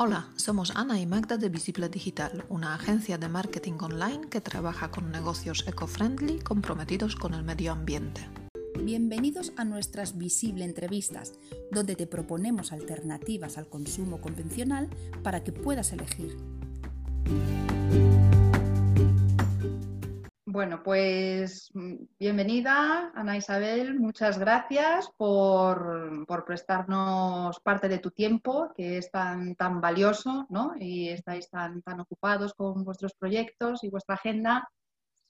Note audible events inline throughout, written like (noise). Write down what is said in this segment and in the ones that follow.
Hola, somos Ana y Magda de Visible Digital, una agencia de marketing online que trabaja con negocios eco-friendly comprometidos con el medio ambiente. Bienvenidos a nuestras Visible Entrevistas, donde te proponemos alternativas al consumo convencional para que puedas elegir. Bueno, pues mm, bienvenida, Ana Isabel. Muchas gracias por, prestarnos parte de tu tiempo, que es tan, tan valioso, ¿no? Y estáis tan, tan ocupados con vuestros proyectos y vuestra agenda.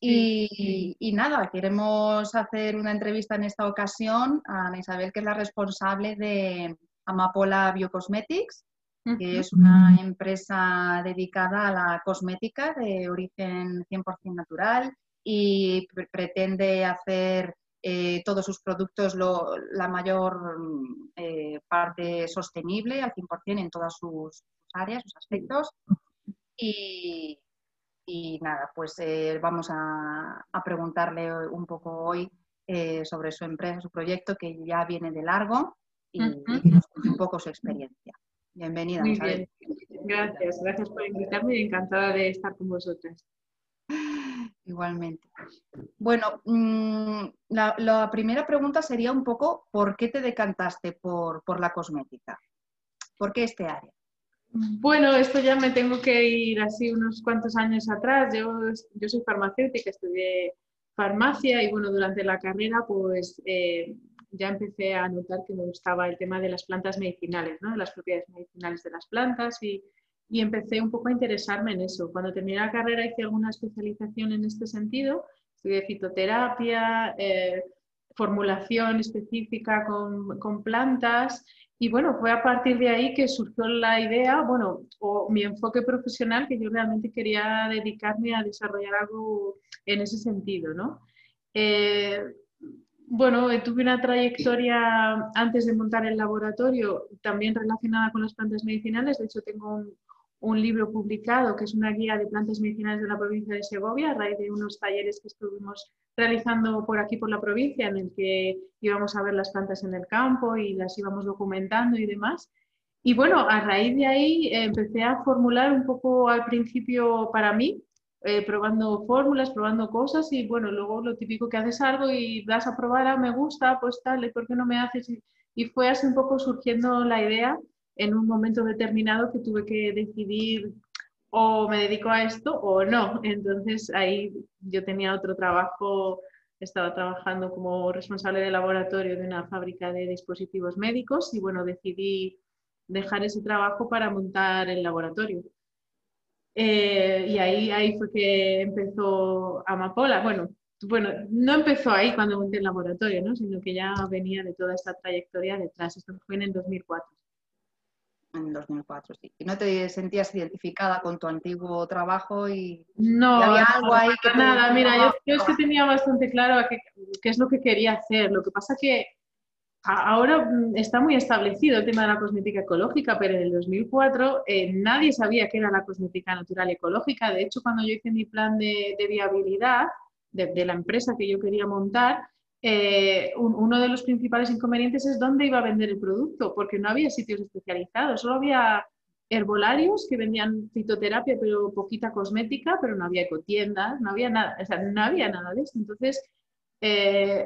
Y, nada, queremos hacer una entrevista en esta ocasión a Ana Isabel, que es la responsable de Amapola Biocosmetics, que es una empresa dedicada a la cosmética de origen 100% natural y pretende hacer eh, todos sus productos la mayor mm, eh, parte sostenible al 100% en todas sus, áreas, sus aspectos. Y, nada, pues eh, vamos a, preguntarle un poco hoy sobre su empresa, su proyecto, que ya viene de largo y, que nos cuente un poco su experiencia. Bienvenida. Muy bien. Gracias, gracias por invitarme y encantada de estar con vosotras. Igualmente. Bueno, mm, la, primera pregunta sería un poco, ¿por qué te decantaste por, la cosmética? ¿Por qué este área? Bueno, esto ya me tengo que ir así unos cuantos años atrás. Yo, yo soy farmacéutica, estudié farmacia y bueno, durante la carrera pues eh, ya empecé a notar que me gustaba el tema de las plantas medicinales, ¿no? de las propiedades medicinales de las plantas y, y empecé un poco a interesarme en eso. Cuando terminé la carrera hice alguna especialización en este sentido, estudié fitoterapia, eh, formulación específica con, con, plantas y bueno, fue a partir de ahí que surgió la idea, bueno, o mi enfoque profesional, que yo realmente quería dedicarme a desarrollar algo en ese sentido, ¿no? Eh, bueno, tuve una trayectoria antes de montar el laboratorio también relacionada con las plantas medicinales. De hecho, tengo un, un libro publicado que es una guía de plantas medicinales de la provincia de Segovia a raíz de unos talleres que estuvimos realizando por aquí por la provincia en el que íbamos a ver las plantas en el campo y las íbamos documentando y demás. Y bueno, a raíz de ahí eh, empecé a formular un poco al principio para mí, eh, probando fórmulas, probando cosas y bueno, luego lo típico que haces algo y das a probar, ah, me gusta, pues tal, ¿por qué no me haces? y fue así un poco surgiendo la idea en un momento determinado que tuve que decidir o me dedico a esto o no. Entonces ahí yo tenía otro trabajo, estaba trabajando como responsable de laboratorio de una fábrica de dispositivos médicos y bueno, decidí dejar ese trabajo para montar el laboratorio. Eh, y ahí, ahí fue que empezó Amapola. Bueno, bueno, no empezó ahí cuando monté el laboratorio, ¿no? sino que ya venía de toda esta trayectoria detrás. Esto fue en el 2004 en 2004, sí. ¿Y no te sentías identificada con tu antiguo trabajo y, no, había algo ahí que nada? Mira, yo, es que tenía bastante claro qué, es lo que quería hacer. Lo que pasa que ahora mm, está muy establecido el tema de la cosmética ecológica, pero en el 2004 eh, nadie sabía qué era la cosmética natural ecológica. De hecho, cuando yo hice mi plan de, viabilidad de la empresa que yo quería montar, eh, uno de los principales inconvenientes es dónde iba a vender el producto, porque no había sitios especializados, solo había herbolarios que vendían fitoterapia, pero poquita cosmética, pero no había ecotiendas, no había nada, o sea, no había nada de esto. Entonces, eh,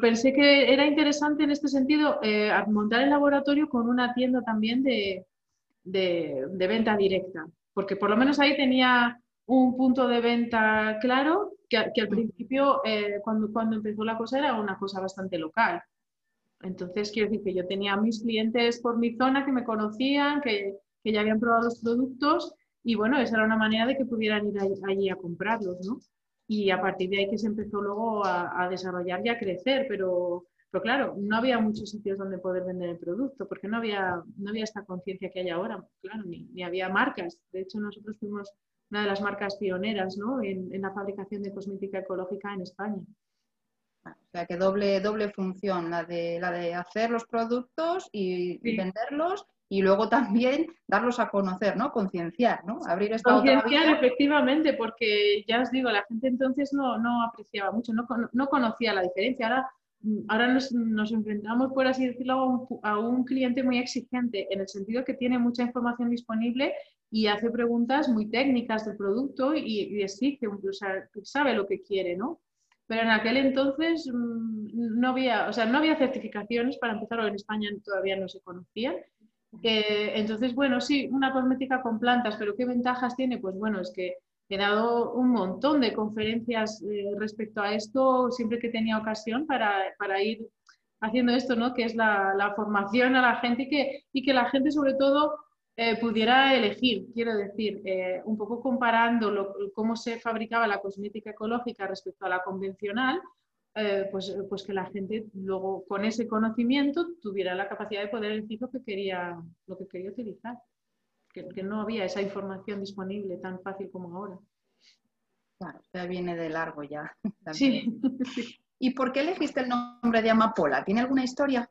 pensé que era interesante en este sentido eh, montar el laboratorio con una tienda también de, de venta directa, porque por lo menos ahí tenía un punto de venta claro que, al principio, eh, cuando, cuando empezó la cosa, era una cosa bastante local. Entonces, quiero decir que yo tenía mis clientes por mi zona que me conocían, que, que ya habían probado los productos y bueno, esa era una manera de que pudieran ir allí a comprarlos, ¿no? Y a partir de ahí que se empezó luego a, a, desarrollar y a crecer, pero, pero claro, no había muchos sitios donde poder vender el producto, porque no había, no había esta conciencia que hay ahora, claro, ni, ni había marcas. De hecho, nosotros fuimos una de las marcas pioneras ¿no? en, la fabricación de cosmética ecológica en España. O sea que doble, doble función, la de, la de hacer los productos y, venderlos y luego también darlos a conocer, ¿no? Concienciar, ¿no? Abrir esta Concienciar, efectivamente, porque ya os digo, la gente entonces no, no apreciaba mucho, no, no, conocía la diferencia. Ahora, mm, ahora nos, enfrentamos, por así decirlo, a un, cliente muy exigente, en el sentido que tiene mucha información disponible y hace preguntas muy técnicas del producto y, exige, o sabe lo que quiere, ¿no? Pero en aquel entonces mm, no había, o sea, no había certificaciones para empezar, o en España todavía no se conocían. entonces, bueno, sí, una cosmética con plantas, pero ¿qué ventajas tiene? Pues bueno, es que he dado un montón de conferencias eh, respecto a esto siempre que tenía ocasión para, para ir haciendo esto, ¿no? que es la, la, formación a la gente y que, y que la gente sobre todo eh, pudiera elegir, quiero decir, eh, un poco comparando cómo se fabricaba la cosmética ecológica respecto a la convencional, pues, pues que la gente luego con ese conocimiento tuviera la capacidad de poder elegir lo que quería, lo que quería utilizar que, no había esa información disponible tan fácil como ahora. Claro, ya viene de largo ya. (laughs) Sí. ¿Y por qué elegiste el nombre de Amapola? ¿Tiene alguna historia?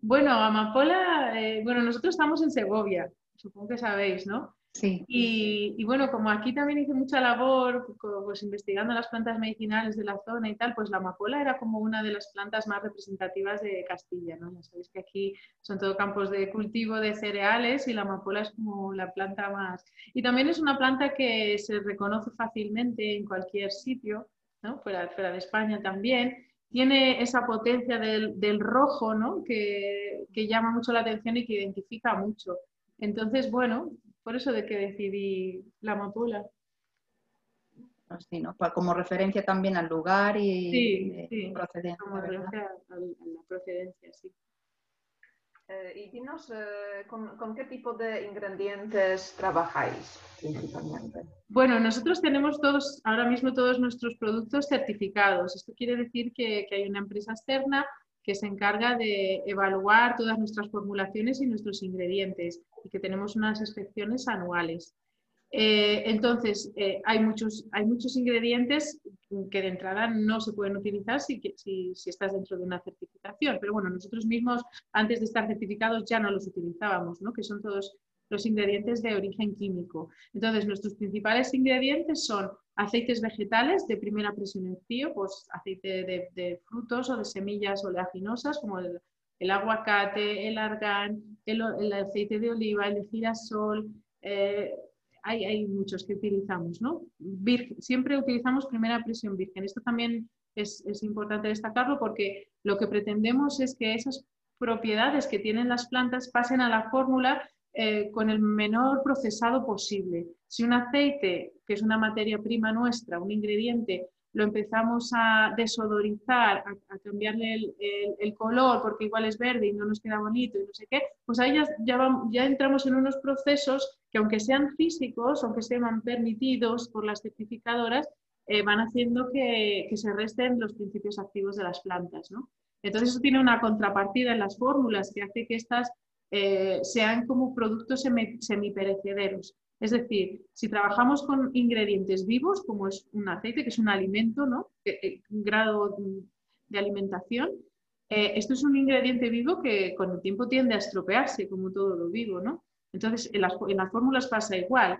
Bueno, Amapola, eh, bueno, nosotros estamos en Segovia, supongo que sabéis, ¿no? Y, bueno, como aquí también hice mucha labor, pues investigando las plantas medicinales de la zona y tal, pues la amapola era como una de las plantas más representativas de Castilla, ¿no? Ya sabéis que aquí son todo campos de cultivo de cereales y la amapola es como la planta más... Y también es una planta que se reconoce fácilmente en cualquier sitio, ¿no? Fuera, fuera de España también. Tiene esa potencia del, del rojo, ¿no? Que, que llama mucho la atención y que identifica mucho. Entonces, bueno, por eso de que decidí la amapola. Así, ¿no? Como referencia también al lugar y sí, sí, procedencia. Como referencia a, la procedencia, sí. Eh, y dinos, eh, ¿con, qué tipo de ingredientes trabajáis principalmente? Bueno, nosotros tenemos todos, ahora mismo todos nuestros productos certificados. Esto quiere decir que, que hay una empresa externa que se encarga de evaluar todas nuestras formulaciones y nuestros ingredientes y que tenemos unas inspecciones anuales. Eh, entonces, eh, hay, muchos, hay muchos ingredientes que de entrada no se pueden utilizar si, si, si, estás dentro de una certificación, pero bueno, nosotros mismos antes de estar certificados ya no los utilizábamos, ¿no? que son todos los ingredientes de origen químico. Entonces, nuestros principales ingredientes son aceites vegetales de primera presión en frío, pues aceite de, frutos o de semillas oleaginosas como el, aguacate, el argán, el, aceite de oliva, el de girasol. Eh, hay, muchos que utilizamos, ¿no? siempre utilizamos primera presión virgen. Esto también es, es importante destacarlo porque lo que pretendemos es que esas propiedades que tienen las plantas pasen a la fórmula eh, con el menor procesado posible. Si un aceite, que es una materia prima nuestra, un ingrediente, lo empezamos a desodorizar, a, cambiarle el, color porque igual es verde y no nos queda bonito y no sé qué, pues ahí ya, entramos en unos procesos que aunque sean físicos, aunque sean permitidos por las certificadoras, eh, van haciendo que, que, se resten los principios activos de las plantas. ¿no? Entonces eso tiene una contrapartida en las fórmulas que hace que estas eh, sean como productos semiperecederos. Es decir, si trabajamos con ingredientes vivos, como es un aceite, que es un alimento, ¿no? Eh, un grado de alimentación, eh, esto es un ingrediente vivo que con el tiempo tiende a estropearse, como todo lo vivo, ¿no? Entonces, en las, en las fórmulas pasa igual.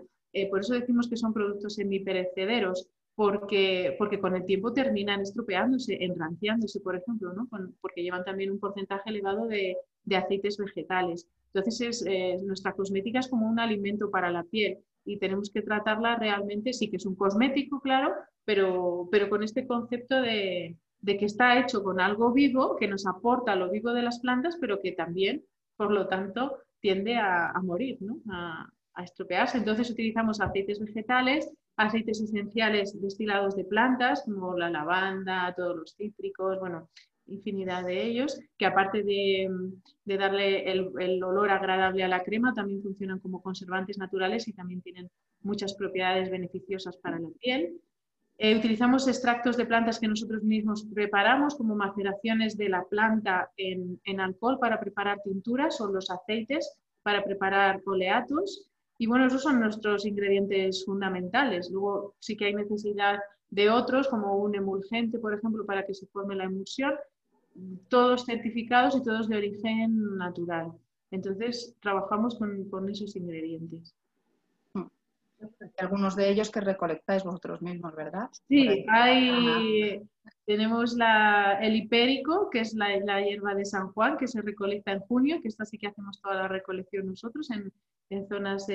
por eso decimos que son productos semiperecederos, porque, porque con el tiempo terminan estropeándose, enranciándose, por ejemplo, ¿no? porque llevan también un porcentaje elevado de, de aceites vegetales. Entonces, es, eh, nuestra cosmética es como un alimento para la piel y tenemos que tratarla realmente, sí que es un cosmético, claro, pero, pero con este concepto de, que está hecho con algo vivo, que nos aporta lo vivo de las plantas, pero que también, por lo tanto, tiende a, a morir, ¿no? a, a estropearse. Entonces utilizamos aceites vegetales, aceites esenciales destilados de plantas, como la lavanda, todos los cítricos, bueno, infinidad de ellos, que aparte de, darle el, olor agradable a la crema, también funcionan como conservantes naturales y también tienen muchas propiedades beneficiosas para la piel. Eh, utilizamos extractos de plantas que nosotros mismos preparamos, como maceraciones de la planta en, en, alcohol para preparar tinturas o los aceites para preparar oleatos. Y bueno, esos son nuestros ingredientes fundamentales. Luego sí que hay necesidad de otros, como un emulgente, por ejemplo, para que se forme la emulsión, todos certificados y todos de origen natural. Entonces, trabajamos con, esos ingredientes. Algunos de ellos que recolectáis vosotros mismos, ¿verdad? Sí, hay, Tenemos la, el hipérico, que es la, la, hierba de San Juan, que se recolecta en junio, que esta sí que hacemos toda la recolección nosotros en, en zonas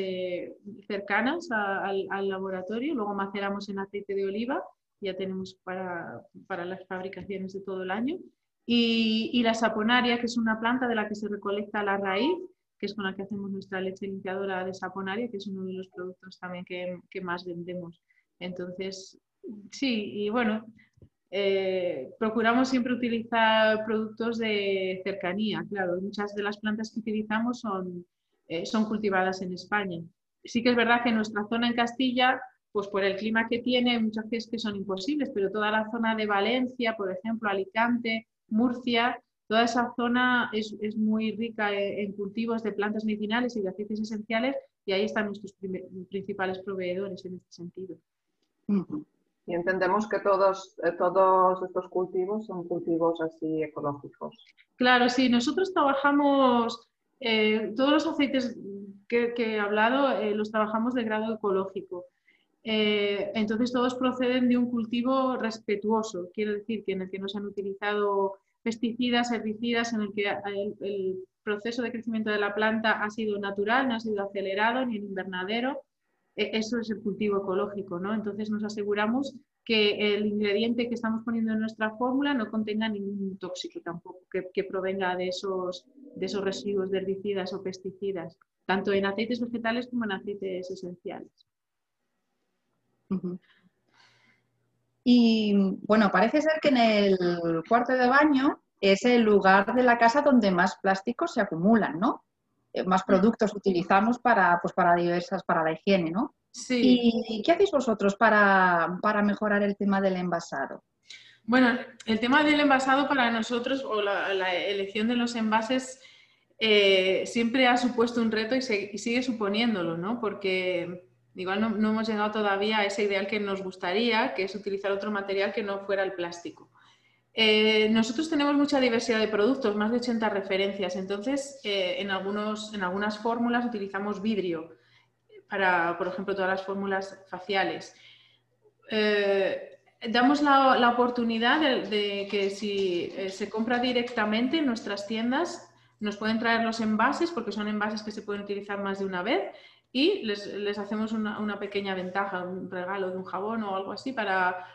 cercanas al, al, laboratorio. Luego maceramos en aceite de oliva, ya tenemos para, para las fabricaciones de todo el año. Y, y, la saponaria, que es una planta de la que se recolecta la raíz, que es con la que hacemos nuestra leche limpiadora de saponaria, que es uno de los productos también que, que más vendemos. Entonces, sí, y bueno, eh, procuramos siempre utilizar productos de cercanía, claro, muchas de las plantas que utilizamos son, eh, son cultivadas en España. Sí que es verdad que en nuestra zona en Castilla, pues por el clima que tiene, muchas veces que son imposibles, pero toda la zona de Valencia, por ejemplo, Alicante, Murcia, toda esa zona es, es muy rica en cultivos de plantas medicinales y de aceites esenciales y ahí están nuestros principales proveedores en este sentido. Y entendemos que todos, eh, todos estos cultivos son cultivos así ecológicos. Claro, sí, nosotros trabajamos, eh, todos los aceites que, he hablado eh, los trabajamos de grado ecológico. Entonces todos proceden de un cultivo respetuoso, quiero decir que en el que no se han utilizado pesticidas, herbicidas, en el que el proceso de crecimiento de la planta ha sido natural, no ha sido acelerado ni en invernadero e-, eso es el cultivo ecológico, ¿no? Entonces nos aseguramos que el ingrediente que estamos poniendo en nuestra fórmula no contenga ningún tóxico tampoco, que, provenga de esos, de esos residuos de herbicidas o pesticidas, tanto en aceites vegetales como en aceites esenciales. Y bueno, parece ser que en el cuarto de baño es el lugar de la casa donde más plásticos se acumulan, ¿no? Eh, más productos utilizamos para, pues para diversas, para la higiene, ¿no? Sí. ¿Y qué hacéis vosotros para, mejorar el tema del envasado? Bueno, el tema del envasado para nosotros o la, elección de los envases eh, siempre ha supuesto un reto y, sigue suponiéndolo, ¿no? Porque igual no, hemos llegado todavía a ese ideal que nos gustaría, que es utilizar otro material que no fuera el plástico. Eh, nosotros tenemos mucha diversidad de productos, más de 80 referencias, entonces eh, en, algunos, en algunas fórmulas utilizamos vidrio para, por ejemplo, todas las fórmulas faciales. Eh, damos la, oportunidad de, que si se compra directamente en nuestras tiendas, nos pueden traer los envases, porque son envases que se pueden utilizar más de una vez, y les, les hacemos una, una pequeña ventaja, un regalo de un jabón o algo así para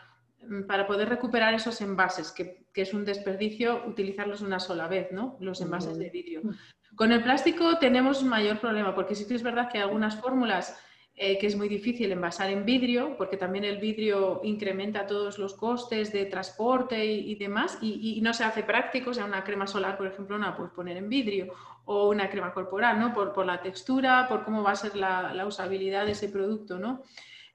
Mm, para poder recuperar esos envases, que, es un desperdicio utilizarlos una sola vez, ¿no? Los envases de vidrio. Con el plástico tenemos mayor problema, porque sí que es verdad que algunas fórmulas eh, que es muy difícil envasar en vidrio, porque también el vidrio incrementa todos los costes de transporte y, demás, y, no se hace práctico, o sea, una crema solar, por ejemplo, no la puedes poner en vidrio, o una crema corporal, ¿no? Por, la textura, por cómo va a ser la, la usabilidad de ese producto, ¿no?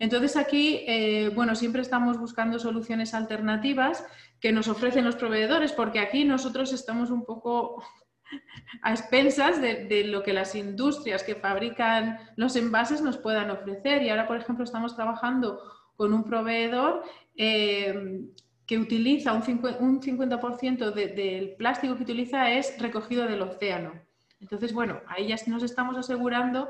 Entonces aquí, eh, bueno, siempre estamos buscando soluciones alternativas que nos ofrecen los proveedores, porque aquí nosotros estamos un poco a expensas de, lo que las industrias que fabrican los envases nos puedan ofrecer. Y ahora, por ejemplo, estamos trabajando con un proveedor eh, que utiliza un 50%, del plástico que utiliza es recogido del océano. Entonces, bueno, ahí ya nos estamos asegurando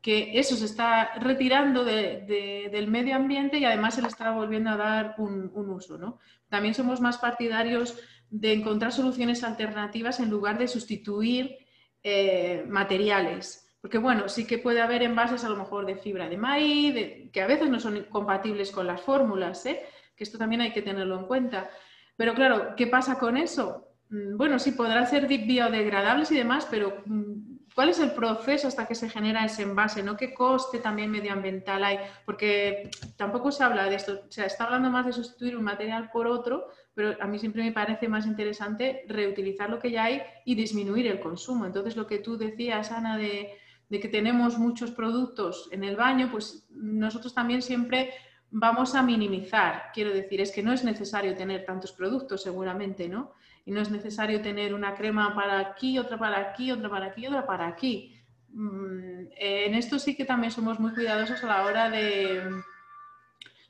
que eso se está retirando del medio ambiente y además se le está volviendo a dar un, uso. ¿no? También somos más partidarios de encontrar soluciones alternativas en lugar de sustituir eh, materiales. Porque bueno, sí que puede haber envases a lo mejor de fibra de maíz, que a veces no son compatibles con las fórmulas, ¿eh? que esto también hay que tenerlo en cuenta. Pero claro, ¿qué pasa con eso? Mm, bueno, sí, podrán ser biodegradables y demás, pero mm, ¿Cuál es el proceso hasta que se genera ese envase? ¿no? ¿Qué coste también medioambiental hay? Porque tampoco se habla de esto, se está hablando más de sustituir un material por otro, pero a mí siempre me parece más interesante reutilizar lo que ya hay y disminuir el consumo. Entonces, lo que tú decías, Ana, de, de que tenemos muchos productos en el baño, pues nosotros también siempre vamos a minimizar. Quiero decir, es que no es necesario tener tantos productos, seguramente, ¿no? y no es necesario tener una crema para aquí, otra para aquí, otra para aquí, otra para aquí. Mm, en esto sí que también somos muy cuidadosos a la hora de,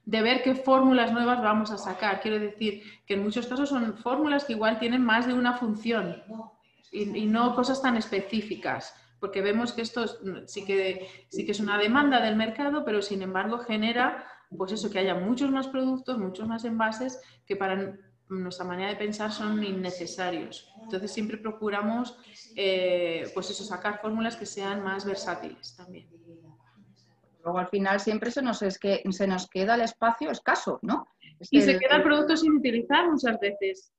de ver qué fórmulas nuevas vamos a sacar. Quiero decir que en muchos casos son fórmulas que igual tienen más de una función y, no cosas tan específicas, porque vemos que esto sí que, sí que es una demanda del mercado, pero sin embargo genera pues eso, que haya muchos más productos, muchos más envases que para nuestra manera de pensar son innecesarios. Entonces siempre procuramos eh, pues eso, sacar fórmulas que sean más versátiles también. Luego al final siempre se nos, es que, se nos queda el espacio escaso, ¿no? y se queda el producto sin utilizar muchas veces.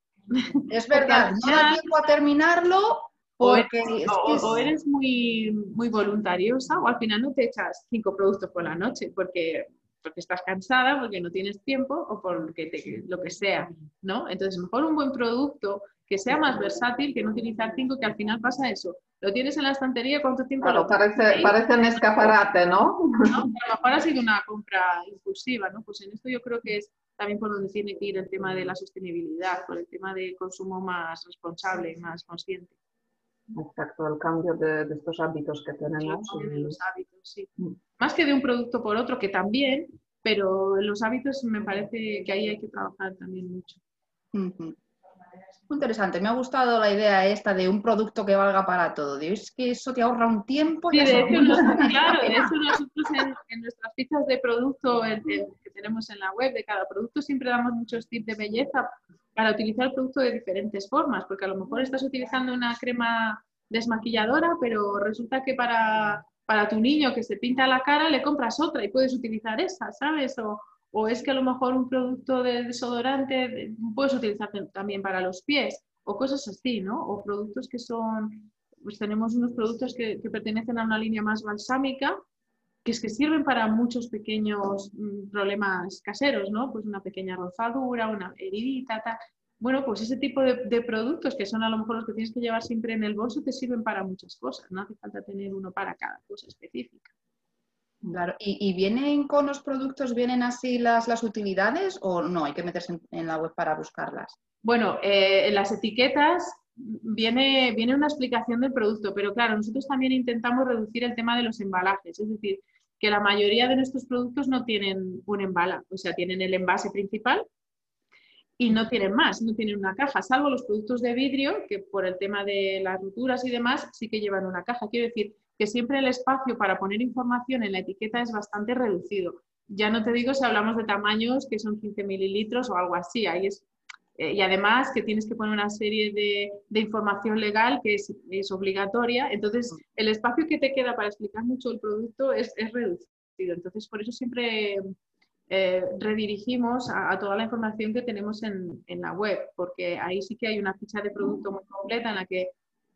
Es verdad, no da tiempo a terminarlo porque... O eres, muy, muy voluntariosa o al final no te echas cinco productos por la noche porque porque estás cansada, porque no tienes tiempo o porque lo que sea, ¿no? Entonces, mejor un buen producto que sea más versátil que no utilizar cinco, que al final pasa eso. Lo tienes en la estantería, ¿cuánto tiempo lo parece, parece un escaparate, ¿no? ¿no? A lo mejor ha sido una compra impulsiva, ¿no? Pues en esto yo creo que es también por donde tiene que ir el tema de la sostenibilidad, por el tema de consumo más responsable, más consciente. Exacto, el cambio de, estos hábitos que tenemos. de los hábitos, sí. Mm. Más que de un producto por otro, que también, pero los hábitos me parece que ahí hay que trabajar también mucho. Muy interesante, me ha gustado la idea esta de un producto que valga para todo. Es que eso te ahorra un tiempo. Sí, de hecho, (laughs) claro, de hecho nosotros en, nuestras fichas de producto que tenemos en la web de cada producto siempre damos muchos tips de belleza para utilizar el producto de diferentes formas, porque a lo mejor estás utilizando una crema desmaquilladora, pero resulta que para, para tu niño que se pinta la cara le compras otra y puedes utilizar esa, ¿sabes? O, o es que a lo mejor un producto de desodorante puedes utilizar también para los pies o cosas así, ¿no? O productos que son, pues tenemos unos productos que, pertenecen a una línea más balsámica que es que sirven para muchos pequeños mm, problemas caseros, ¿no? Pues una pequeña rozadura, una heridita, tal. Bueno, pues ese tipo de, productos que son a lo mejor los que tienes que llevar siempre en el bolso te sirven para muchas cosas, no hace falta tener uno para cada cosa específica. Claro, ¿y, vienen con los productos, vienen así las, las utilidades o no? Hay que meterse en, la web para buscarlas. Bueno, eh, en las etiquetas viene, viene una explicación del producto, pero claro, nosotros también intentamos reducir el tema de los embalajes, es decir, que la mayoría de nuestros productos no tienen un embala, o sea, tienen el envase principal y no tienen más, no tienen una caja, salvo los productos de vidrio, que por el tema de las rupturas y demás sí que llevan una caja. Quiero decir que siempre el espacio para poner información en la etiqueta es bastante reducido. Ya no te digo si hablamos de tamaños que son 15 mililitros o algo así, ahí es eh, y además que tienes que poner una serie de, información legal que es, obligatoria. Entonces, el espacio que te queda para explicar mucho el producto es, reducido. Entonces, por eso siempre eh, redirigimos a, toda la información que tenemos en, en, la web, porque ahí sí que hay una ficha de producto muy completa en la que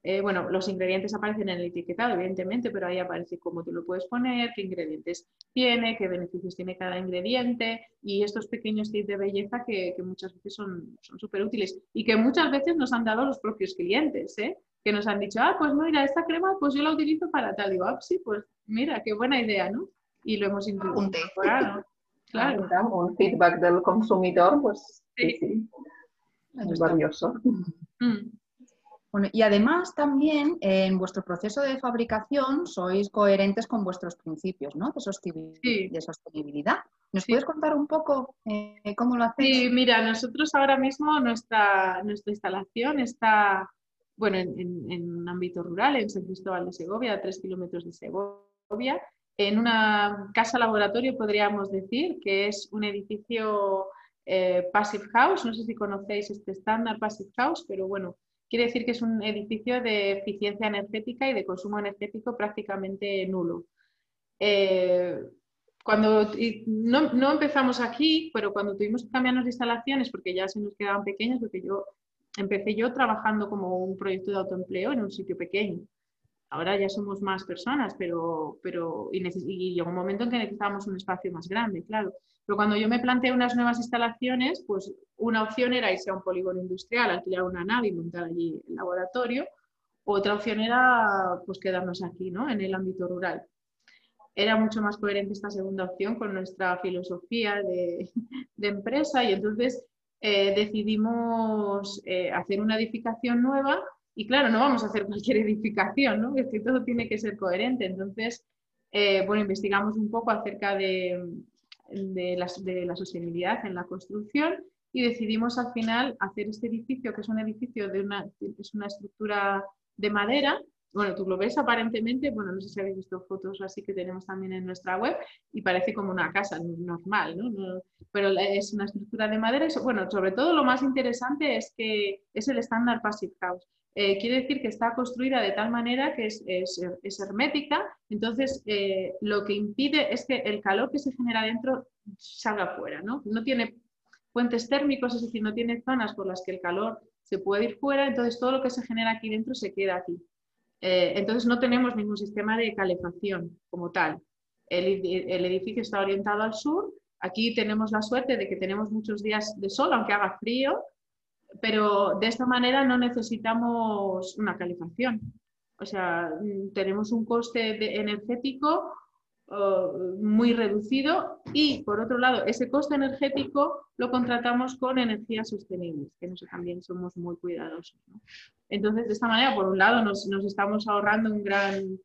eh, bueno, los ingredientes aparecen en el etiquetado, evidentemente, pero ahí aparece cómo tú lo puedes poner, qué ingredientes tiene, qué beneficios tiene cada ingrediente y estos pequeños tips de belleza que, muchas veces son súper útiles y que muchas veces nos han dado los propios clientes, ¿eh? que nos han dicho, ah, pues mira, esta crema pues yo la utilizo para tal. Digo, ah, sí, pues mira, qué buena idea, ¿no? Y lo hemos incorporado. Claro. Un feedback del consumidor, pues sí, sí. Es valioso. Mm y además también en vuestro proceso de fabricación sois coherentes con vuestros principios ¿no? de, sostenibilidad. ¿Nos puedes contar un poco eh, cómo lo hacéis? Sí, mira, nosotros ahora mismo nuestra, nuestra instalación está bueno, en, un ámbito rural, en San Cristóbal de Segovia, a tres kilómetros de Segovia, en una casa laboratorio, podríamos decir, que es un edificio eh, Passive House. No sé si conocéis este estándar Passive House, pero bueno, Quiere decir que es un edificio de eficiencia energética y de consumo energético prácticamente nulo. Eh, cuando no, empezamos aquí, pero cuando tuvimos que cambiarnos de instalaciones, porque ya se nos quedaban pequeñas, porque yo empecé yo trabajando como un proyecto de autoempleo en un sitio pequeño. Ahora ya somos más personas, pero, pero y, y llegó un momento en que necesitábamos un espacio más grande, claro. Pero cuando yo me planteé unas nuevas instalaciones, pues una opción era irse a un polígono industrial, alquilar una nave y montar allí el laboratorio. Otra opción era pues quedarnos aquí, ¿no? En el ámbito rural. Era mucho más coherente esta segunda opción con nuestra filosofía de, empresa y entonces eh, decidimos eh, hacer una edificación nueva y claro, no vamos a hacer cualquier (laughs) edificación, ¿no? Es que todo tiene que ser coherente. Entonces, eh, bueno, investigamos un poco acerca de, de la, sostenibilidad en la construcción y decidimos al final hacer este edificio, que es un edificio de una, es una estructura de madera bueno, tú lo ves aparentemente, bueno, no sé si habéis visto fotos así que tenemos también en nuestra web y parece como una casa normal, ¿no? pero es una estructura de madera. Y, bueno, sobre todo lo más interesante es que es el estándar Passive House. Eh, quiere decir que está construida de tal manera que es, hermética, entonces eh, lo que impide es que el calor que se genera dentro salga fuera, ¿no? No tiene puentes térmicos, es decir, no tiene zonas por las que el calor se puede ir fuera, entonces todo lo que se genera aquí dentro se queda aquí. Eh, entonces no tenemos ningún sistema de calefacción como tal. El, edificio está orientado al sur. Aquí tenemos la suerte de que tenemos muchos días de sol, aunque haga frío, pero de esta manera no necesitamos una calefacción. O sea, mm, tenemos un coste energético oh, muy reducido y, por otro lado, ese coste energético lo contratamos con energías sostenibles, que nosotros también somos muy cuidadosos. Entonces, de esta manera, por un lado, nos, estamos ahorrando un gran,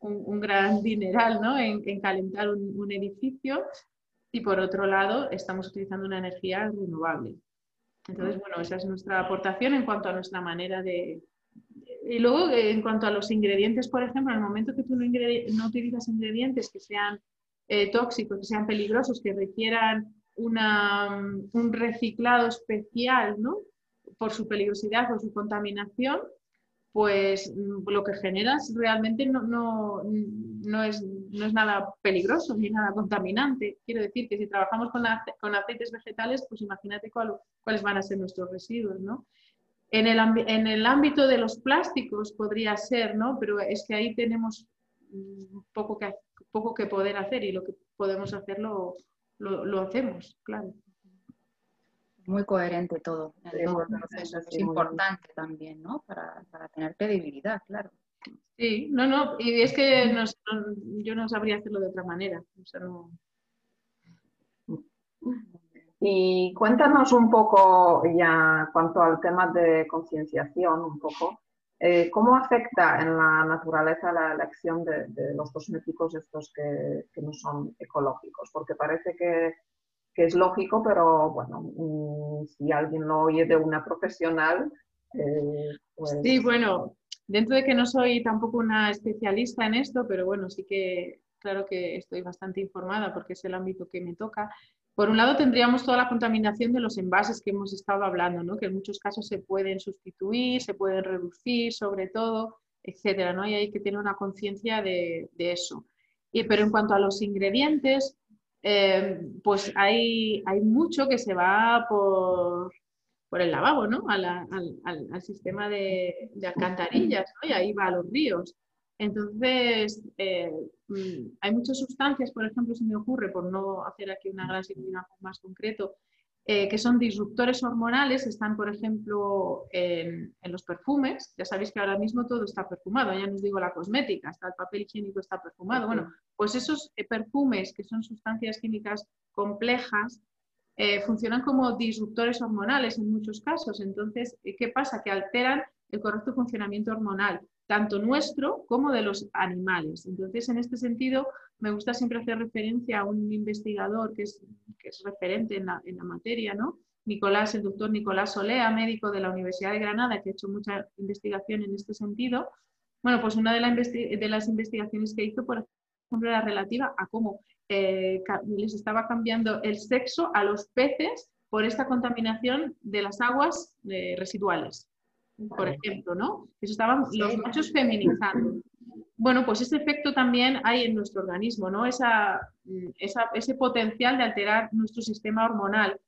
un, gran dineral ¿no? en, calentar un edificio y, por otro lado, estamos utilizando una energía renovable. Entonces, bueno, esa es nuestra aportación en cuanto a nuestra manera de... Y luego, en cuanto a los ingredientes, por ejemplo, en el momento que tú no, utilizas ingredientes que sean eh, tóxicos, que sean peligrosos, que requieran una, un reciclado especial, ¿no? Por su peligrosidad o su contaminación, pues mm, lo que generas realmente no, no, no, es, no, es, nada peligroso ni nada contaminante. Quiero decir que si trabajamos con, con aceites vegetales, pues imagínate cuáles van a ser nuestros residuos, ¿no? En el, en el, ámbito de los plásticos podría ser, ¿no? Pero es que ahí tenemos mm, poco que, poco que poder hacer y lo que podemos hacer lo, lo hacemos, claro muy coherente todo, en todo el proceso. Es importante también, ¿no? Para, para, tener credibilidad, claro. Sí, no, no, y es que yo no sabría hacerlo de otra manera. Y cuéntanos un poco ya cuanto al tema de concienciación, un poco. Eh, ¿Cómo afecta en la naturaleza la elección de, de los cosméticos estos que, que no son ecológicos? Porque parece que que es lógico, pero bueno, mm, si alguien lo oye de una profesional, eh, pues... Sí, bueno, dentro de que no soy tampoco una especialista en esto, pero bueno, sí que claro que estoy bastante informada porque es el ámbito que me toca. Por un lado tendríamos toda la contaminación de los envases que hemos estado hablando, ¿no? que en muchos casos se pueden sustituir, se pueden reducir, sobre todo, etcétera, ¿no? Y hay que tener una conciencia de, eso. Pero en cuanto a los ingredientes, eh, pues hay, hay, mucho que se va por, por el lavabo, ¿no? al, al, sistema de, de alcantarillas, ¿no? Y ahí va a los ríos. Entonces, eh, mm, hay muchas sustancias, por ejemplo, se me ocurre, por no hacer aquí una gran más concreto, eh, que son disruptores hormonales, están, por ejemplo, en, los perfumes. Ya sabéis que ahora mismo todo está perfumado, ya no os digo la cosmética, hasta el papel higiénico está perfumado. Bueno, pues esos eh, perfumes, que son sustancias químicas complejas, eh, funcionan como disruptores hormonales en muchos casos. Entonces, ¿qué pasa? Que alteran el correcto funcionamiento hormonal, tanto nuestro como de los animales. Entonces, en este sentido, me gusta siempre hacer referencia a un investigador que es, referente en la, materia, ¿no? Nicolás, el doctor Nicolás Olea, médico de la Universidad de Granada, que ha hecho mucha investigación en este sentido. Bueno, pues una de, de las investigaciones que hizo, por ejemplo, era relativa a cómo eh, les estaba cambiando el sexo a los peces por esta contaminación de las aguas eh, residuales, por ejemplo, ¿no? Eso estaban los machos feminizando. Bueno, pues ese efecto también hay en nuestro organismo, ¿no? Mm, ese potencial de alterar nuestro sistema hormonal,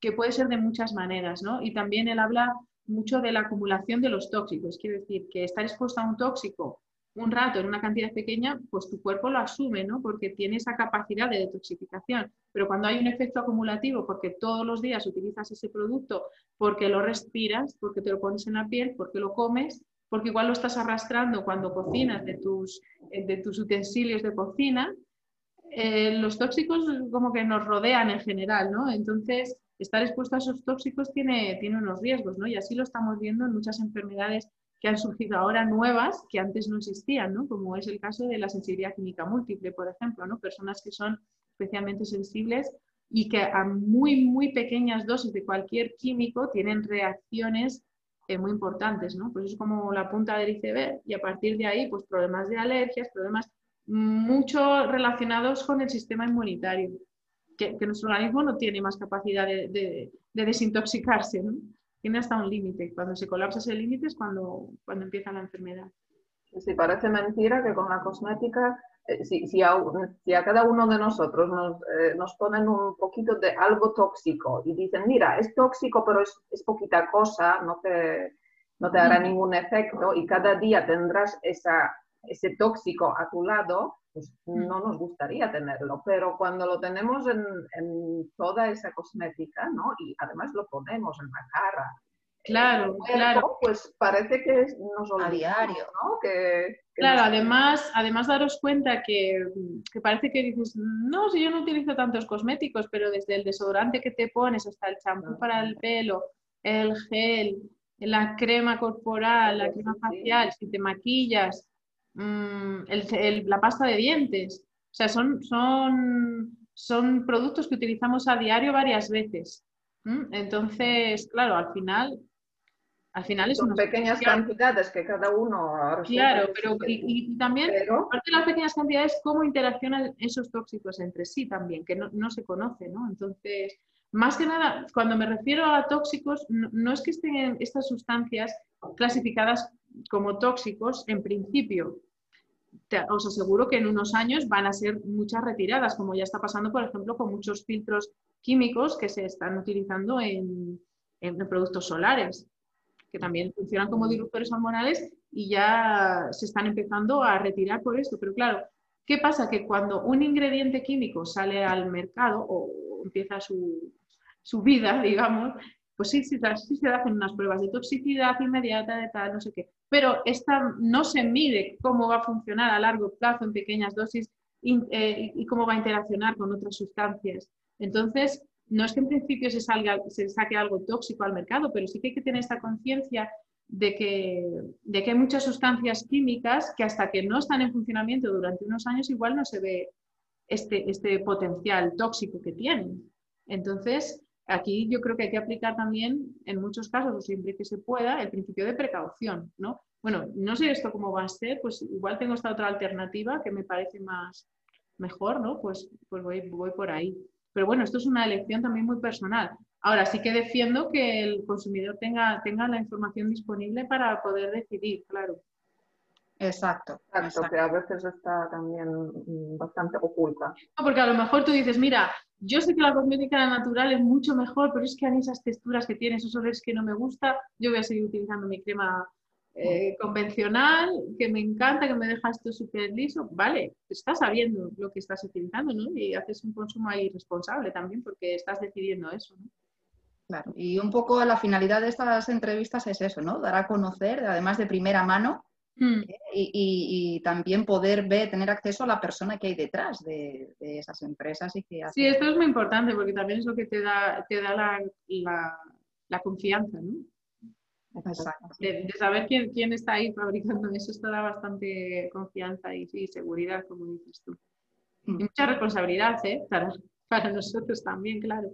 que puede ser de muchas maneras, ¿no? Y también él habla mucho de la acumulación de los tóxicos, quiere decir que estar expuesto a un tóxico un rato en una cantidad pequeña, pues tu cuerpo lo asume, ¿no? Porque tiene esa capacidad de detoxificación. Pero cuando hay un efecto acumulativo, porque todos los días utilizas ese producto, porque lo respiras, porque te lo pones en la piel, porque lo comes, porque igual lo estás arrastrando cuando cocinas de tus, eh, de tus utensilios de cocina, eh, los tóxicos como que nos rodean en general, ¿no? Entonces, estar expuesto a esos tóxicos tiene, tiene unos riesgos, ¿no? Y así lo estamos viendo en muchas enfermedades que han surgido ahora nuevas que antes no existían, ¿no? Como es el caso de la sensibilidad química múltiple, por ejemplo, ¿no? Personas que son especialmente sensibles y que a muy, muy pequeñas dosis de cualquier químico tienen reacciones eh, muy importantes, ¿no? Pues es como la punta del iceberg y a partir de ahí, pues problemas de alergias, problemas mucho relacionados con el sistema inmunitario, que, nuestro organismo no tiene más capacidad de, desintoxicarse, ¿no? Tiene hasta un límite. Cuando se colapsa ese límite es cuando, cuando empieza la enfermedad. Sí, parece mentira que con la cosmética eh, si, a, cada uno de nosotros nos, eh, nos, ponen un poquito de algo tóxico y dicen, mira, es tóxico, pero es, es poquita cosa, no te, no te hará ningún efecto y cada día tendrás esa, ese tóxico a tu lado, pues no nos gustaría tenerlo, pero cuando lo tenemos en, en toda esa cosmética, ¿no? Y además lo ponemos en la cara, Claro, claro. Pues parece que nos olvidamos, a diario, ¿no? Que, claro, además, además daros cuenta que, que, parece que dices, no, si yo no utilizo tantos cosméticos, pero desde el desodorante que te pones hasta el champú para el pelo, el gel, la crema corporal, la crema facial, si te maquillas, mm, la pasta de dientes. O sea, son, son, son productos que utilizamos a diario varias veces. Entonces, claro, al final al final es Son pequeñas cantidades que cada uno... Claro, pero y, también, aparte de las pequeñas cantidades, cómo interaccionan esos tóxicos entre sí también, que no, se conoce, ¿no? Entonces, más que nada, cuando me refiero a tóxicos, no, es que estén estas sustancias clasificadas como tóxicos en principio. Os aseguro que en unos años van a ser muchas retiradas, como ya está pasando, por ejemplo, con muchos filtros químicos que se están utilizando en productos solares que también funcionan como disruptores hormonales y ya se están empezando a retirar por esto. Pero claro, ¿qué pasa? Que cuando un ingrediente químico sale al mercado o empieza su, su vida, (laughs) digamos, pues sí, sí, sí, se hacen unas pruebas de toxicidad inmediata, de tal, no sé qué. Pero esta no se mide cómo va a funcionar a largo plazo en pequeñas dosis eh, y cómo va a interaccionar con otras sustancias. Entonces, no es que en principio se, salga, se saque algo tóxico al mercado, pero sí que hay que tener esta conciencia de que, de que hay muchas sustancias químicas que hasta que no están en funcionamiento durante unos años igual no se ve este, este potencial tóxico que tienen. Entonces, aquí yo creo que hay que aplicar también, en muchos casos, o siempre que se pueda, el principio de precaución, ¿no? Bueno, no sé esto cómo va a ser, pues igual tengo esta otra alternativa que me parece más mejor, ¿no? Pues, pues voy, voy por ahí. Pero bueno, esto es una elección también muy personal. Ahora sí que defiendo que el consumidor tenga, tenga la información disponible para poder decidir, claro. Exacto, exacto, que a veces está también mm, bastante oculta. porque a lo mejor tú dices, mira, yo sé que la cosmética natural es mucho mejor, pero es que a mí esas texturas que tiene, esos olores que no me gusta, yo voy a seguir utilizando mi crema eh, convencional, que me encanta, que me deja esto súper liso, vale, estás sabiendo lo que estás utilizando, ¿no? Y haces un consumo ahí responsable también porque estás decidiendo eso, ¿no? Claro, y un poco la finalidad de estas entrevistas es eso, ¿no? Dar a conocer, además de primera mano, hmm. ¿eh? y, también poder ver, tener acceso a la persona que hay detrás de, esas empresas y que Sí, esto es muy importante porque también es lo que te da, te da la, la, la confianza, ¿no? De, saber quién, quién, está ahí fabricando (laughs) eso, esto da bastante confianza y, seguridad, como dices tú. Y mm. mucha responsabilidad ¿eh? para, (laughs) para nosotros también, claro.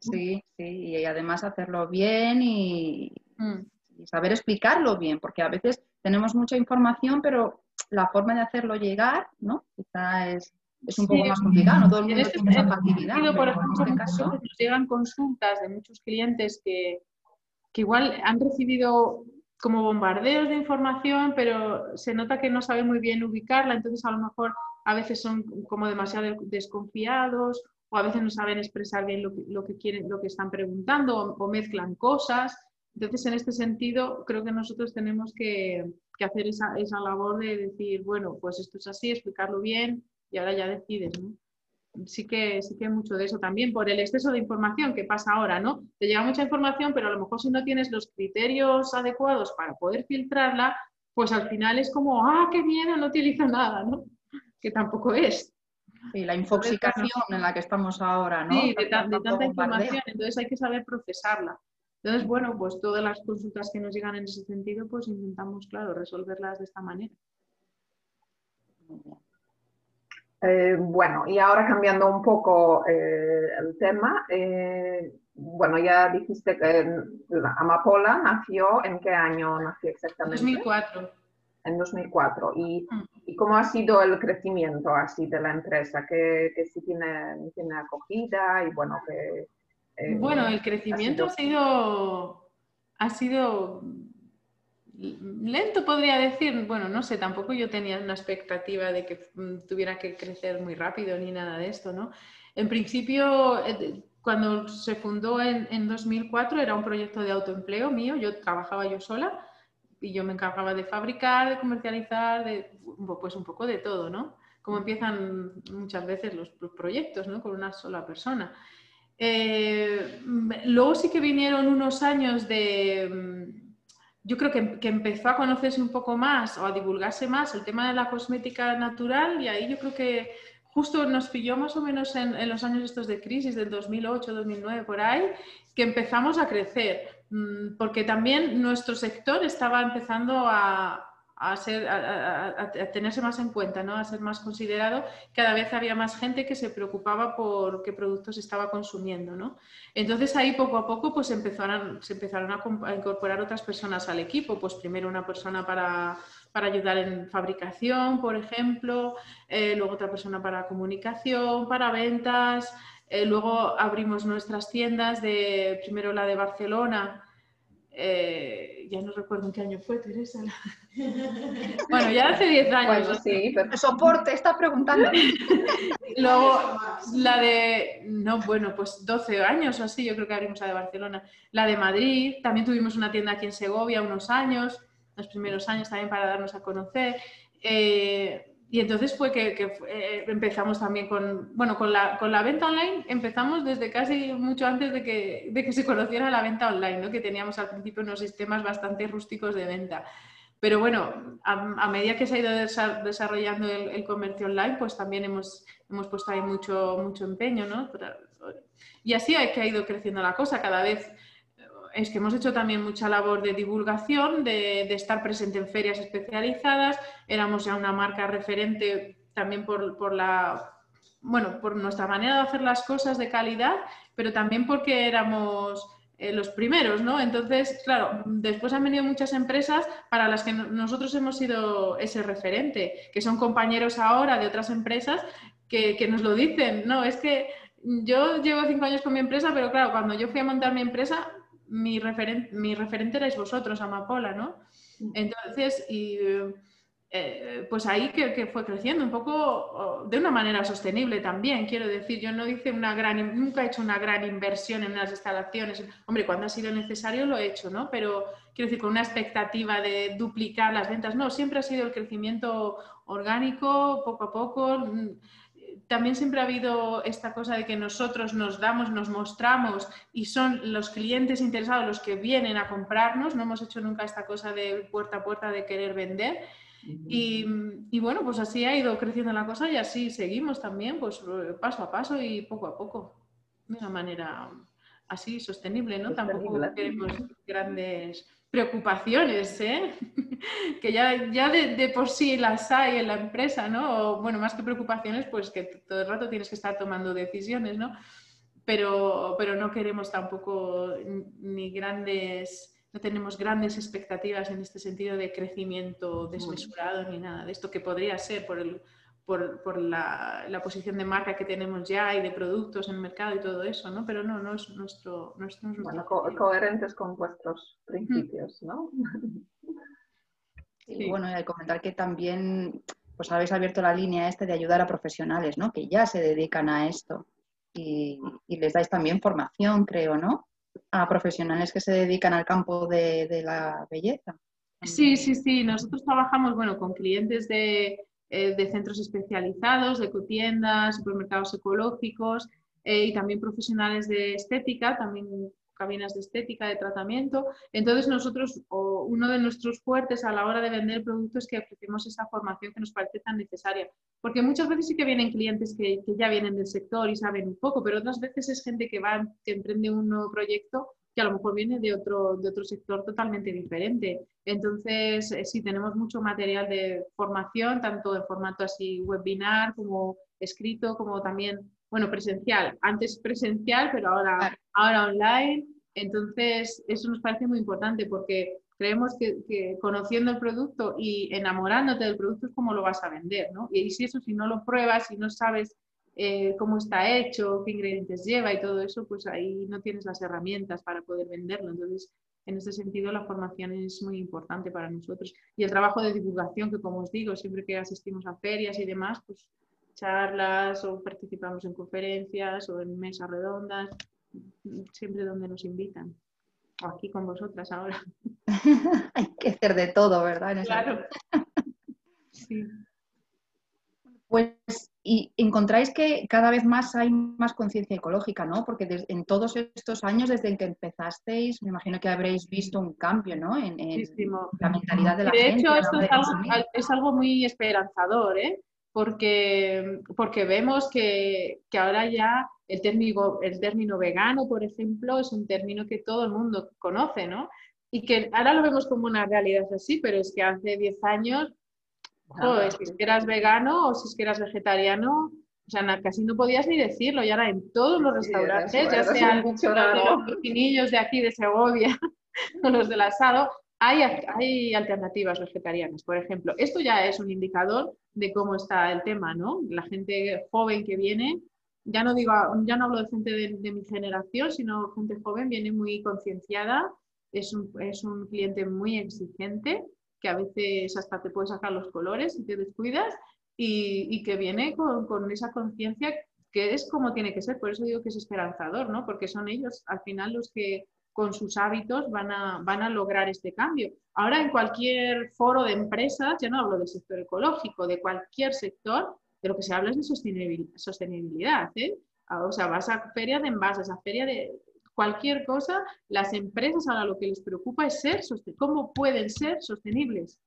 Sí, sí, y además hacerlo bien y, mm. y, saber explicarlo bien, porque a veces tenemos mucha información, pero la forma de hacerlo llegar, ¿no? Quizá es, es un poco más complicado, no todo el mundo este tiene esa facilidad. por ejemplo, en este caso... nos llegan consultas de muchos clientes que, que igual han recibido como bombardeos de información, pero se nota que no saben muy bien ubicarla, entonces a lo mejor a veces son como demasiado desconfiados o a veces no saben expresar bien lo que, quieren, lo que están preguntando o, mezclan cosas. Entonces, en este sentido, creo que nosotros tenemos que, hacer esa, esa, labor de decir, bueno, pues esto es así, explicarlo bien y ahora ya decides, ¿no? sí que, sí que hay mucho de eso también, por el exceso de información que pasa ahora, ¿no? Te llega mucha información, pero a lo mejor si no tienes los criterios adecuados para poder filtrarla, pues al final es como, ah, qué miedo, no utilizo nada, ¿no? Que tampoco es. Sí, la infoxicación en la que estamos ahora, ¿no? Sí, de, tanta información, entonces hay que saber procesarla. Entonces, bueno, pues todas las consultas que nos llegan en ese sentido, pues intentamos, claro, resolverlas de esta manera. Eh, bueno, y ahora cambiando un poco eh, el tema, eh, bueno, ya dijiste que la Amapola nació, ¿en qué año nació exactamente? 2004. En 2004. ¿Y, Mm. ¿y cómo ha sido el crecimiento así de la empresa? ¿Que, que sí tiene, tiene acogida y bueno, que... eh, Bueno, el crecimiento ha sido, ha sido lento, podría decir. Bueno, no sé, tampoco yo tenía una expectativa de que mm, tuviera que crecer muy rápido ni nada de esto, ¿no? En principio, eh, cuando se fundó en, en 2004 era un proyecto de autoempleo mío, yo trabajaba yo sola y yo me encargaba de fabricar, de comercializar, de, pues un poco de todo, ¿no? Como empiezan muchas veces los, los proyectos, ¿no? Con una sola persona. Eh, luego sí que vinieron unos años de, mm, yo creo que, que, empezó a conocerse un poco más o a divulgarse más el tema de la cosmética natural y ahí yo creo que justo nos pilló más o menos en, en los años estos de crisis del 2008, 2009 por ahí, que empezamos a crecer, mm, porque también nuestro sector estaba empezando a, a, tenerse más en cuenta, ¿no? a ser más considerado. Cada vez había más gente que se preocupaba por qué productos estaba consumiendo. ¿no? Entonces ahí poco a poco pues se empezaron a, incorporar otras personas al equipo. Pues primero una persona para, para ayudar en fabricación, por ejemplo, eh, luego otra persona para comunicación, para ventas. Eh, luego abrimos nuestras tiendas, de, primero la de Barcelona, eh, ya no recuerdo en qué año fue, Teresa. (laughs) bueno, ya hace 10 años. Bueno, sí, pero... Soporte, está preguntando. (laughs) Luego, la de, no, bueno, pues 12 años o así, yo creo que abrimos la de Barcelona. La de Madrid, también tuvimos una tienda aquí en Segovia unos años, los primeros años también para darnos a conocer. Eh, y entonces fue que, que eh, empezamos también con, bueno, con la, con la venta online, empezamos desde casi mucho antes de que, de que se conociera la venta online, ¿no? que teníamos al principio unos sistemas bastante rústicos de venta. Pero bueno, a, a medida que se ha ido desarrollando el, el, comercio online, pues también hemos, hemos puesto ahí mucho, mucho empeño, ¿no? Y así es que ha ido creciendo la cosa, cada vez es que hemos hecho también mucha labor de divulgación, de, estar presente en ferias especializadas, éramos ya una marca referente también por, por, la, bueno, por nuestra manera de hacer las cosas de calidad, pero también porque éramos eh, los primeros, ¿no? Entonces, claro, después han venido muchas empresas para las que nosotros hemos sido ese referente, que son compañeros ahora de otras empresas que, que nos lo dicen, no, es que yo llevo cinco años con mi empresa, pero claro, cuando yo fui a montar mi empresa, mi, referen mi referente erais vosotros, Amapola, ¿no? Entonces, y, eh, pues ahí que, que, fue creciendo un poco de una manera sostenible también, quiero decir, yo no hice una gran, nunca he hecho una gran inversión en unas instalaciones, hombre, cuando ha sido necesario lo he hecho, ¿no? Pero quiero decir, con una expectativa de duplicar las ventas, no, siempre ha sido el crecimiento orgánico, poco a poco, también siempre ha habido esta cosa de que nosotros nos damos, nos mostramos y son los clientes interesados los que vienen a comprarnos. No hemos hecho nunca esta cosa de puerta a puerta de querer vender. Y, y, bueno, pues así ha ido creciendo la cosa y así seguimos también, pues paso a paso y poco a poco, de una manera así sostenible, ¿no? Sostenible. Tampoco queremos grandes preocupaciones, ¿eh? (laughs) que ya, ya de, de, por sí las hay en la empresa, ¿no? O, bueno, más que preocupaciones, pues que todo el rato tienes que estar tomando decisiones, ¿no? Pero, pero no queremos tampoco ni grandes, no tenemos grandes expectativas en este sentido de crecimiento desmesurado ni nada de esto, que podría ser por el, por, por la, la, posición de marca que tenemos ya y de productos en el mercado y todo eso, ¿no? Pero no, no es nuestro... No es nuestro bueno, co coherentes con vuestros principios, ¿no? (laughs) Sí, sí. bueno, y al comentar que también pues habéis abierto la línea este de ayudar a profesionales, ¿no? Que ya se dedican a esto y, y les dais también formación, creo, ¿no? A profesionales que se dedican al campo de, de la belleza. Sí, sí, sí. Nosotros trabajamos, bueno, con clientes de, eh, de centros especializados, de ecotiendas, supermercados ecológicos eh, y también profesionales de estética, también cabinas de estética, de tratamiento. Entonces nosotros, uno de nuestros fuertes a la hora de vender productos es que ofrecemos esa formación que nos parece tan necesaria. Porque muchas veces sí que vienen clientes que, que ya vienen del sector y saben un poco, pero otras veces es gente que va, que emprende un nuevo proyecto que a lo mejor viene de otro, de otro sector totalmente diferente. Entonces, eh, sí, tenemos mucho material de formación, tanto en formato así webinar como escrito, como también bueno, presencial, antes presencial, pero ahora, ahora online. Entonces, eso nos parece muy importante porque creemos que, conociendo el producto y enamorándote del producto es como lo vas a vender, ¿no? Y, si eso, si no lo pruebas, y no sabes eh, cómo está hecho, qué ingredientes lleva y todo eso, pues ahí no tienes las herramientas para poder venderlo. Entonces, en ese sentido, la formación es muy importante para nosotros. Y el trabajo de divulgación, que como os digo, siempre que asistimos a ferias y demás, pues charlas o participamos en conferencias o en mesas redondas, siempre donde nos invitan. O aquí con vosotras ahora. (laughs) Hay que hacer de todo, ¿verdad? claro. sí. Pues y encontráis que cada vez más hay más conciencia ecológica, ¿no? Porque en todos estos años, desde que empezasteis, me imagino que habréis visto un cambio, ¿no? En, la mentalidad de la gente. De hecho, esto es algo, es algo, muy esperanzador, ¿eh? Porque, porque vemos que, que ahora ya el término, el término vegano, por ejemplo, es un término que todo el mundo conoce, ¿no? Y que ahora lo vemos como una realidad así, pero es que hace 10 años si es que eras vegano o si es que eras vegetariano, o sea, casi no podías ni decirlo, y ahora en todos los restaurantes, ya sean los niños de aquí de Segovia (laughs) o los del asado, hay, hay alternativas vegetarianas, por ejemplo. Esto ya es un indicador de cómo está el tema, ¿no? La gente joven que viene, ya no digo, ya no hablo de gente de, mi generación, sino gente joven, viene muy concienciada, es un, es un cliente muy exigente que a veces hasta te puede sacar los colores si te descuidas y, que viene con, esa conciencia que es como tiene que ser. Por eso digo que es esperanzador, ¿no? Porque son ellos al final los que con sus hábitos van a, van a lograr este cambio. Ahora en cualquier foro de empresas, ya no hablo del sector ecológico, de cualquier sector, de lo que se habla es de sostenibilidad. ¿eh? O sea, vas a feria de envases, a feria de cualquier cosa, las empresas ahora lo que les preocupa es ser cómo pueden ser sostenibles,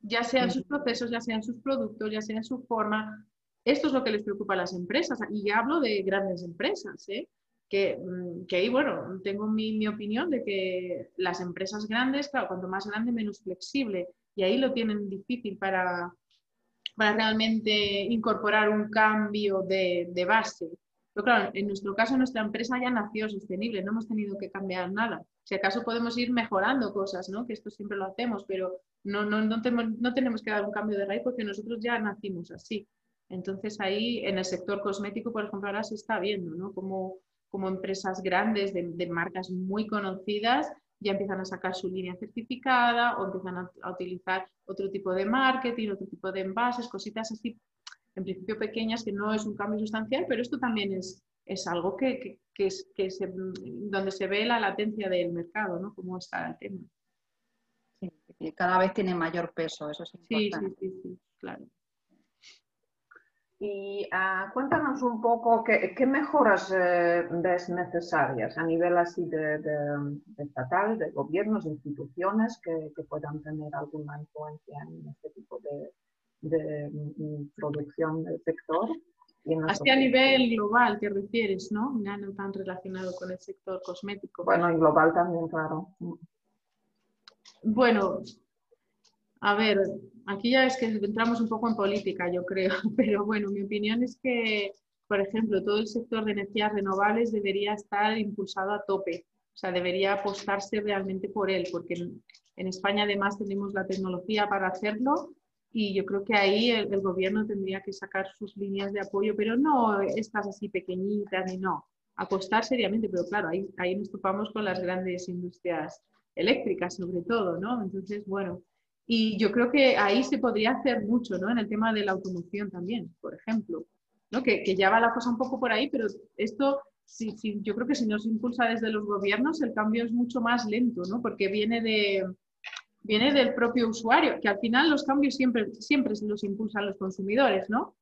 ya sean sus procesos, ya sean sus productos, ya sean su forma. Esto es lo que les preocupa a las empresas. Y hablo de grandes empresas, ¿eh? que, mm, que, ahí, bueno, tengo mi, mi, opinión de que las empresas grandes, claro, cuanto más grande, menos flexible. Y ahí lo tienen difícil para, para realmente incorporar un cambio de, de base. Pero claro, en nuestro caso, nuestra empresa ya nació sostenible, no hemos tenido que cambiar nada. Si acaso podemos ir mejorando cosas, ¿no? que esto siempre lo hacemos, pero no, no, no, tenemos, que dar un cambio de raíz porque nosotros ya nacimos así. Entonces ahí en el sector cosmético, por ejemplo, ahora se está viendo ¿no? como, como empresas grandes de, marcas muy conocidas ya empiezan a sacar su línea certificada o empiezan a, utilizar otro tipo de marketing, otro tipo de envases, cositas así en principio pequeñas, que no es un cambio sustancial, pero esto también es, es algo que, que, es, que se, donde se ve la latencia del mercado, ¿no? Cómo está el tema. Sí, cada vez tiene mayor peso, eso es importante. Sí, sí, sí, claro. Y uh, cuéntanos un poco qué, qué mejoras eh, ves necesarias a nivel así de, de, de, estatal, de gobiernos, instituciones que, que puedan tener alguna influencia en este tipo de, de mm, producción del sector. Así a nivel global te refieres, ¿no? Ya no tan relacionado con el sector cosmético. Bueno, y global también, claro. Bueno, a ver, aquí ya es que entramos un poco en política, yo creo, (laughs) pero bueno, mi opinión es que, por ejemplo, todo el sector de energías renovables debería estar impulsado a tope, o sea, debería apostarse realmente por él, porque en España además tenemos la tecnología para hacerlo y yo creo que ahí el, gobierno tendría que sacar sus líneas de apoyo, pero no estas así pequeñitas ni no, apostar seriamente, pero claro, ahí, ahí nos topamos con las grandes industrias eléctricas sobre todo, ¿no? Entonces, bueno, y yo creo que ahí se podría hacer mucho, ¿no? En el tema de la automoción también, por ejemplo, ¿no? Que, que ya va la cosa un poco por ahí, pero esto, sí, sí, yo creo que si no se impulsa desde los gobiernos, el cambio es mucho más lento, ¿no? Porque viene de, viene del propio usuario, que al final los cambios siempre, siempre los impulsan los consumidores, ¿no?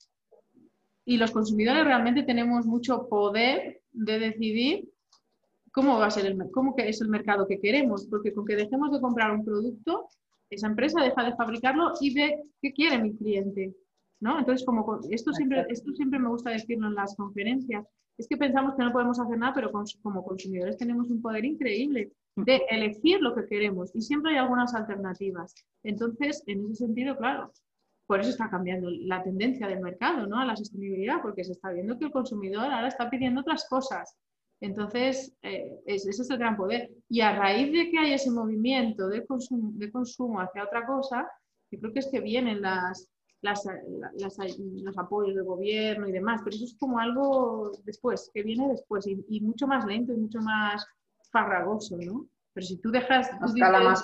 Y los consumidores realmente tenemos mucho poder de decidir cómo va a ser el cómo es el mercado que queremos, porque con que dejemos de comprar un producto, esa empresa deja de fabricarlo y ve qué quiere mi cliente, ¿no? Entonces, como esto siempre, esto siempre me gusta decirlo en las conferencias, es que pensamos que no podemos hacer nada, pero como consumidores tenemos un poder increíble de elegir lo que queremos y siempre hay algunas alternativas. Entonces, en ese sentido, claro, por eso está cambiando la tendencia del mercado, ¿no? A la sostenibilidad, porque se está viendo que el consumidor ahora está pidiendo otras cosas. Entonces, eh, ese es el gran poder. Y a raíz de que hay ese movimiento de consumo hacia otra cosa, yo creo que es que vienen las, los apoyos del gobierno y demás, pero eso es como algo después, que viene después y, mucho más lento y mucho más farragoso, ¿no? Pero si tú dejas, más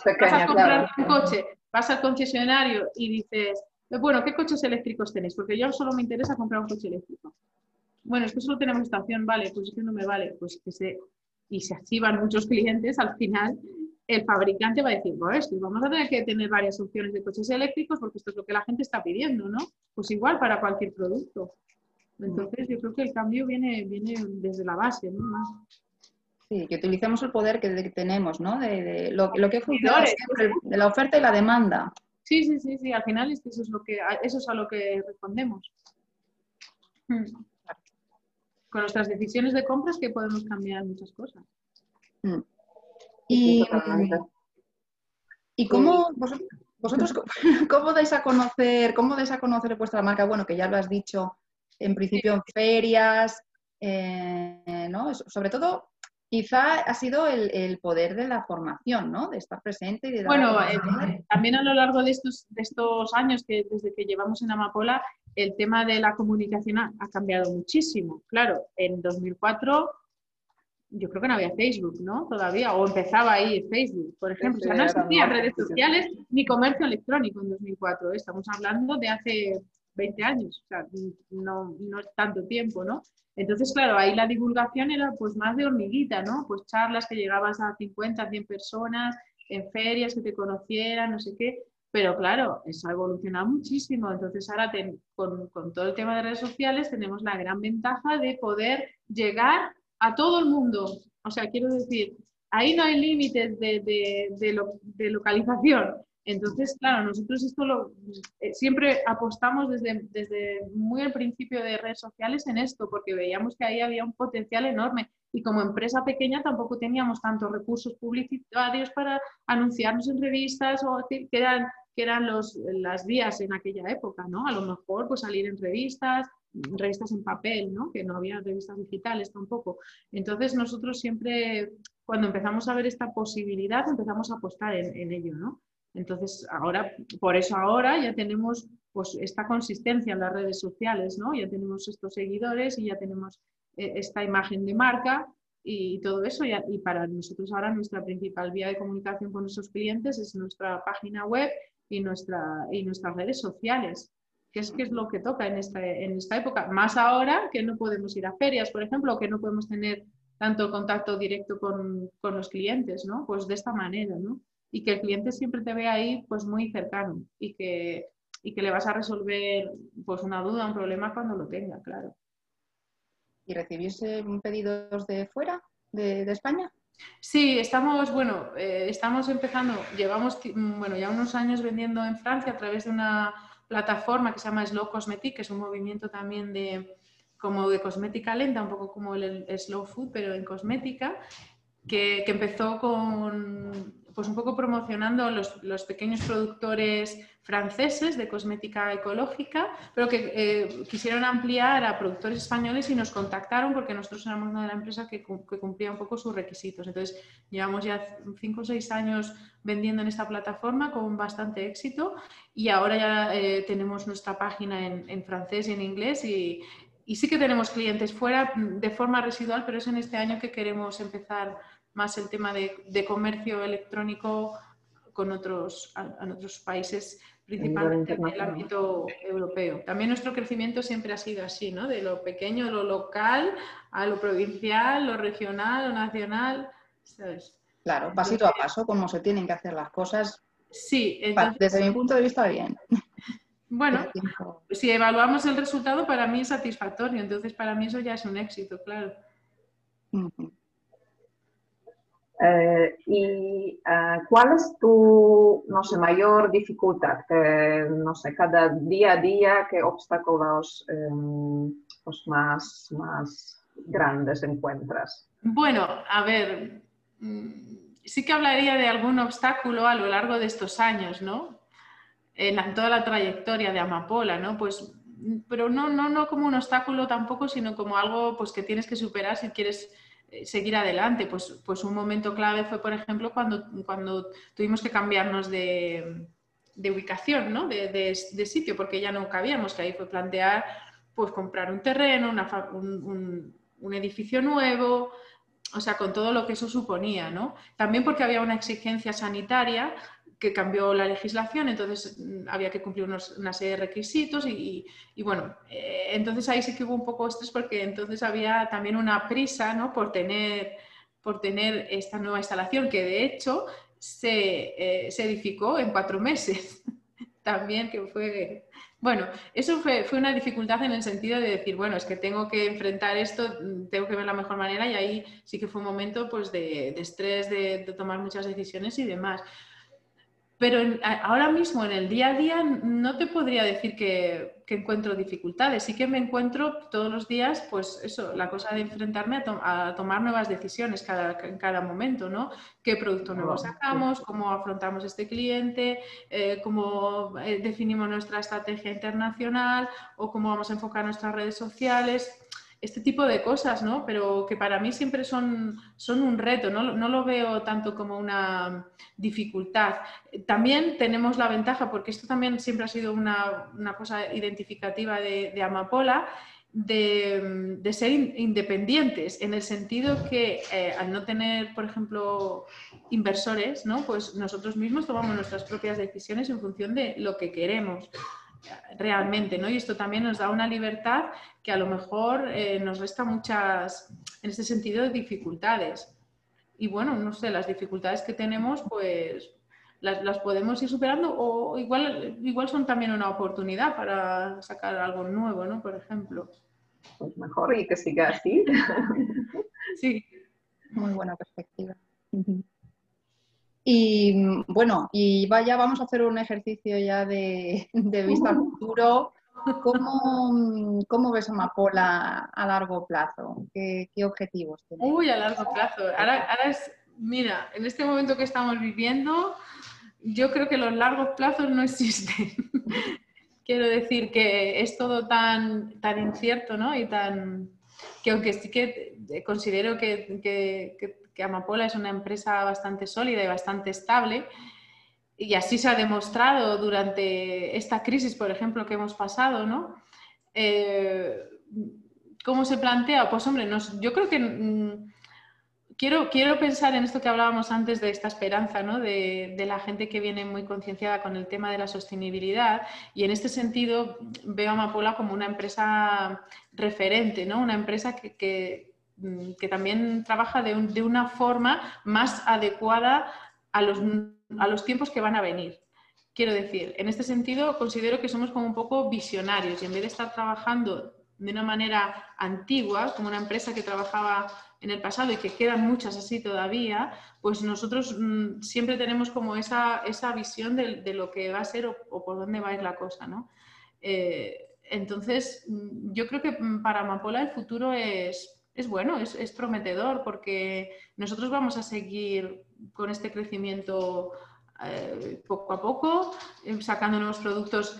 pequeña, vas a comprar un coche, vas al concesionario y dices, bueno, ¿qué coches eléctricos tenéis? Porque yo solo me interesa comprar un coche eléctrico. Bueno, es que solo tenemos estación, vale, pues es que no me vale, pues que se, y se activan muchos clientes, al final el fabricante va a decir, pues vamos a tener que tener varias opciones de coches eléctricos porque esto es lo que la gente está pidiendo, ¿no? Pues igual para cualquier producto. Entonces yo creo que el cambio viene, viene desde la base, ¿no? Sí, que utilicemos el poder que tenemos, ¿no? De, lo, que funciona de la oferta y la demanda. Sí, sí, sí, sí. Al final eso es lo que eso es a lo que respondemos. Hmm. Con nuestras decisiones de compras que podemos cambiar muchas cosas. Hmm. Y, ¿y cómo vosotros, (laughs) cómo dais a conocer, cómo dais a conocer vuestra marca? Bueno, que ya lo has dicho, en principio en ferias, eh, ¿no? Sobre todo, quizá ha sido el, poder de la formación, ¿no? De estar presente y de Bueno, eh, también a lo largo de estos, de estos años que desde que llevamos en Amapola, el tema de la comunicación ha, ha cambiado muchísimo. Claro, en 2004 yo creo que no había Facebook, ¿no? Todavía, o empezaba ahí Facebook, por ejemplo. o sea, no existían redes sociales ni comercio electrónico en 2004. ¿eh? Estamos hablando de hace 20 años, o sea, no, no es tanto tiempo, ¿no? Entonces, claro, ahí la divulgación era pues más de hormiguita, ¿no? Pues charlas que llegabas a 50, 100 personas, en ferias que te conocieran, no sé qué. Pero claro, eso ha evolucionado muchísimo. Entonces ahora con, con todo el tema de redes sociales tenemos la gran ventaja de poder llegar a todo el mundo. O sea, quiero decir, ahí no hay límites de, localización. Entonces, claro, nosotros esto lo, eh, siempre apostamos desde, desde muy al principio de redes sociales en esto, porque veíamos que ahí había un potencial enorme. Y como empresa pequeña tampoco teníamos tantos recursos publicitarios para anunciarnos en revistas o que eran, que eran los, las vías en aquella época, ¿no? A lo mejor pues salir en revistas, revistas en papel, ¿no? que no había revistas digitales tampoco. Entonces nosotros siempre, cuando empezamos a ver esta posibilidad, empezamos a apostar en, ello. ¿no? Entonces ahora, por eso ahora ya tenemos pues, esta consistencia en las redes sociales, ¿no? ya tenemos estos seguidores y ya tenemos eh, esta imagen de marca y todo eso. Y, y para nosotros ahora nuestra principal vía de comunicación con nuestros clientes es nuestra página web y, nuestra, y nuestras redes sociales que es, que es lo que toca en esta, en esta época. Más ahora que no podemos ir a ferias, por ejemplo, que no podemos tener tanto contacto directo con, con, los clientes, ¿no? Pues de esta manera, ¿no? Y que el cliente siempre te ve ahí pues muy cercano y que, y que le vas a resolver pues una duda, un problema cuando lo tenga, claro. ¿Y recibís pedidos de fuera, de, de España? Sí, estamos, bueno, eh, estamos empezando, llevamos, bueno, ya unos años vendiendo en Francia a través de una plataforma que se llama Slow Cosmetic, que es un movimiento también de como de cosmética lenta, un poco como el, slow food, pero en cosmética, que, empezó con pues un poco promocionando los, los, pequeños productores franceses de cosmética ecológica, pero que eh, quisieron ampliar a productores españoles y nos contactaron porque nosotros éramos una de las empresas que, que, cumplía un poco sus requisitos. Entonces, llevamos ya cinco o seis años vendiendo en esta plataforma con bastante éxito y ahora ya eh, tenemos nuestra página en, en, francés y en inglés y, y sí que tenemos clientes fuera de forma residual, pero es en este año que queremos empezar más el tema de, comercio electrónico con otros, a, otros países, principalmente en el ámbito europeo. También nuestro crecimiento siempre ha sido así, ¿no? De lo pequeño, lo local, a lo provincial, lo regional, lo nacional, Claro, pasito a paso, como se tienen que hacer las cosas. Sí, desde mi punto de vista, bien. Bueno, si evaluamos el resultado, para mí es satisfactorio, entonces para mí eso ya es un éxito, claro. Eh, ¿Y eh, cuál es tu, no sé, mayor dificultad? Que, no sé, cada día a día, ¿qué obstáculos pues más, más grandes encuentras? Bueno, a ver, mm, sí que hablaría de algún obstáculo a lo largo de estos años, ¿no? En toda la trayectoria de Amapola, ¿no? Pues, pero no, no, no como un obstáculo tampoco, sino como algo pues, que tienes que superar si quieres eh, seguir adelante. Pues, pues un momento clave fue, por ejemplo, cuando, cuando tuvimos que cambiarnos de, ubicación, ¿no? de, sitio, porque ya no cabíamos, que ahí fue plantear pues comprar un terreno, un, un, edificio nuevo, o sea, con todo lo que eso suponía, ¿no? También porque había una exigencia sanitaria que cambió la legislación, entonces mm, había que cumplir una serie de requisitos y, bueno, eh, entonces ahí sí que hubo un poco estrés porque entonces había también una prisa ¿no? por, tener, por tener esta nueva instalación que de hecho se, eh, se edificó en cuatro meses. (laughs) también que fue bueno, eso fue, fue, una dificultad en el sentido de decir, bueno, es que tengo que enfrentar esto, mm, tengo que ver la mejor manera y ahí sí que fue un momento pues, de, estrés, de, tomar muchas decisiones y demás. Pero ahora mismo en el día a día no te podría decir que, encuentro dificultades. Sí que me encuentro todos los días, pues eso, la cosa de enfrentarme a, tomar nuevas decisiones cada, en cada momento, ¿no? ¿Qué producto nuevo sacamos? ¿Cómo afrontamos este cliente? Eh, ¿Cómo eh, definimos nuestra estrategia internacional? ¿O cómo vamos a enfocar nuestras redes sociales? Este tipo de cosas, ¿no? Pero que para mí siempre son, son un reto, ¿no? no lo veo tanto como una dificultad. También tenemos la ventaja, porque esto también siempre ha sido una, cosa identificativa de, Amapola, de, ser independientes, en el sentido que eh, al no tener, por ejemplo, inversores, ¿no? pues nosotros mismos tomamos nuestras propias decisiones en función de lo que queremos realmente, ¿no? Y esto también nos da una libertad que a lo mejor eh, nos resta muchas, en este sentido, dificultades. Y bueno, no sé, las dificultades que tenemos, pues las, podemos ir superando o igual, igual son también una oportunidad para sacar algo nuevo, ¿no? Por ejemplo. Pues mejor y que siga así. (laughs) sí. Muy buena perspectiva. Y bueno, y vaya, vamos a hacer un ejercicio ya de, (laughs) vista al futuro. ¿Cómo, ¿Cómo, ves Amapola a largo plazo? ¿Qué, objetivos tienes? Uy, a largo plazo. Ahora, ahora es, mira, en este momento que estamos viviendo, yo creo que los largos plazos no (laughs) existen. Quiero decir que es todo tan, tan incierto, ¿no? Y tan que aunque sí que considero que Amapola es una empresa bastante sólida y bastante estable. Y así se ha demostrado durante esta crisis, por ejemplo, que hemos pasado, ¿no? Eh, ¿Cómo se plantea? Pues hombre, yo creo que mm, quiero, quiero pensar en esto que hablábamos antes de esta esperanza, ¿no? de, la gente que viene muy concienciada con el tema de la sostenibilidad. Y en este sentido veo a Amapola como una empresa referente, ¿no? una empresa que que también trabaja de, una forma más adecuada a los, tiempos que van a venir. Quiero decir, en este sentido considero que somos como un poco visionarios y en vez de estar trabajando de una manera antigua, como una empresa que trabajaba en el pasado y que quedan muchas así todavía, pues nosotros mm, siempre tenemos como esa, esa visión de, lo que va a ser o, por dónde va a ir la cosa, ¿no? Eh, entonces, mm, yo creo que para Amapola el futuro es es bueno, es, prometedor porque nosotros vamos a seguir con este crecimiento eh, poco a poco, eh, sacando nuevos productos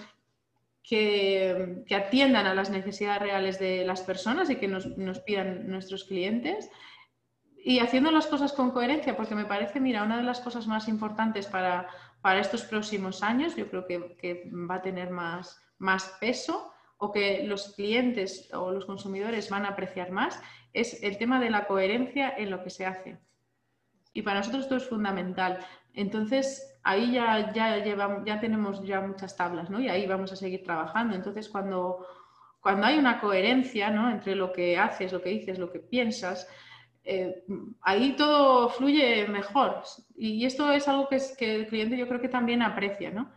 que, atiendan a las necesidades reales de las personas y que nos, pidan nuestros clientes. Y haciendo las cosas con coherencia, porque me parece, mira, una de las cosas más importantes para, estos próximos años, yo creo que, que va a tener más, más peso o que los clientes o los consumidores van a apreciar más, es el tema de la coherencia en lo que se hace. Y para nosotros esto es fundamental. Entonces, ahí ya, ya, llevamos, ya tenemos ya muchas tablas, ¿no? Y ahí vamos a seguir trabajando. Entonces, cuando, cuando hay una coherencia ¿no? entre lo que haces, lo que dices, lo que piensas, eh, ahí todo fluye mejor. Y esto es algo que, es, que el cliente yo creo que también aprecia, ¿no?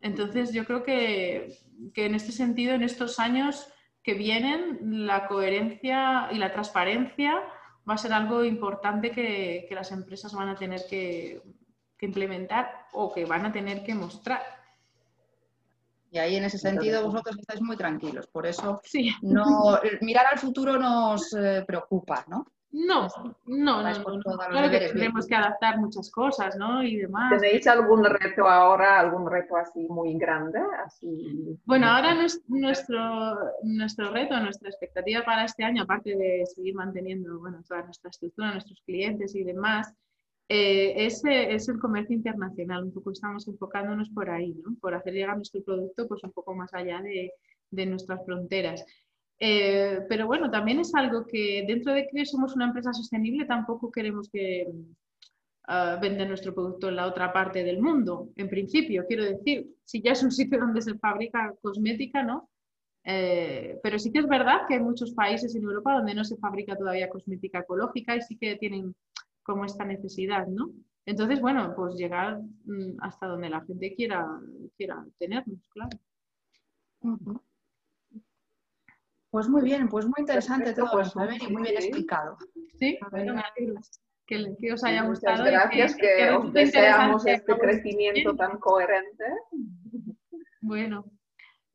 Entonces, yo creo que, que en este sentido, en estos años, que vienen, la coherencia y la transparencia va a ser algo importante que, las empresas van a tener que, implementar o que van a tener que mostrar. Y ahí en ese sentido vosotros estáis muy tranquilos, por eso no, mirar al futuro nos eh, preocupa, ¿no? No, no, no, Claro que tendremos que adaptar muchas cosas, ¿no? Y demás. ¿Tenéis algún reto ahora, algún reto así muy grande? Así... Bueno, ahora nuestro, nuestro reto, nuestra expectativa para este año, aparte de seguir manteniendo bueno, toda nuestra estructura, nuestros clientes y demás, eh, es, es, el comercio internacional. Un poco estamos enfocándonos por ahí, ¿no? Por hacer llegar nuestro producto pues, un poco más allá de, de nuestras fronteras. Eh, pero bueno, también es algo que dentro de que somos una empresa sostenible, tampoco queremos que uh, vender nuestro producto en la otra parte del mundo. En principio, quiero decir, si ya es un (laughs) sitio donde se fabrica cosmética, ¿no? Eh, pero sí que es verdad que hay muchos países en Europa donde no se fabrica todavía cosmética ecológica y sí que tienen como esta necesidad, ¿no? Entonces, bueno, pues llegar mm, hasta donde la gente quiera, quiera tenernos, claro. Pues muy bien, pues muy interesante todo, pues, y muy bien explicado. Sí, bueno, me alegro que, que, os haya gustado. Muchas gracias, que, que, os deseamos este crecimiento tan coherente. Bueno,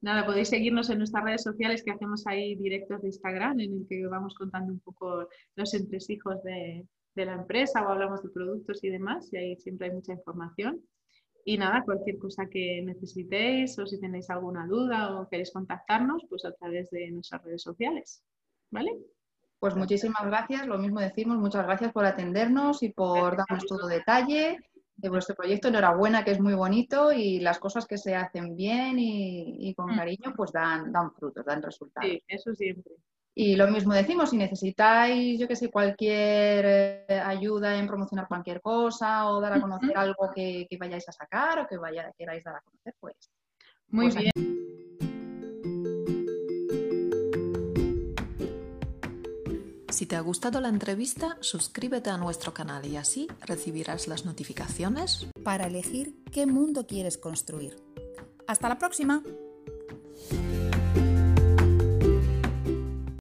nada, podéis seguirnos en nuestras redes sociales que hacemos ahí directos de Instagram en el que vamos contando un poco los entresijos de, de la empresa o hablamos de productos y demás, y ahí siempre hay mucha información. Y nada, cualquier cosa que necesitéis o si tenéis alguna duda o queréis contactarnos, pues a través de nuestras redes sociales. ¿Vale? Pues muchísimas gracias, lo mismo decimos, muchas gracias por atendernos y por darnos todo detalle de vuestro proyecto. Enhorabuena, que es muy bonito y las cosas que se hacen bien y, con mm. cariño, pues dan, dan frutos, dan resultados. Sí, eso siempre. Y lo mismo decimos, si necesitáis, yo que sé, cualquier eh, ayuda en promocionar cualquier cosa o dar a conocer algo que, vayáis a sacar o que vaya, queráis dar a conocer, pues. Muy pues bien. Si te ha gustado la entrevista, suscríbete a nuestro canal y así recibirás las notificaciones para elegir qué mundo quieres construir. Hasta la próxima.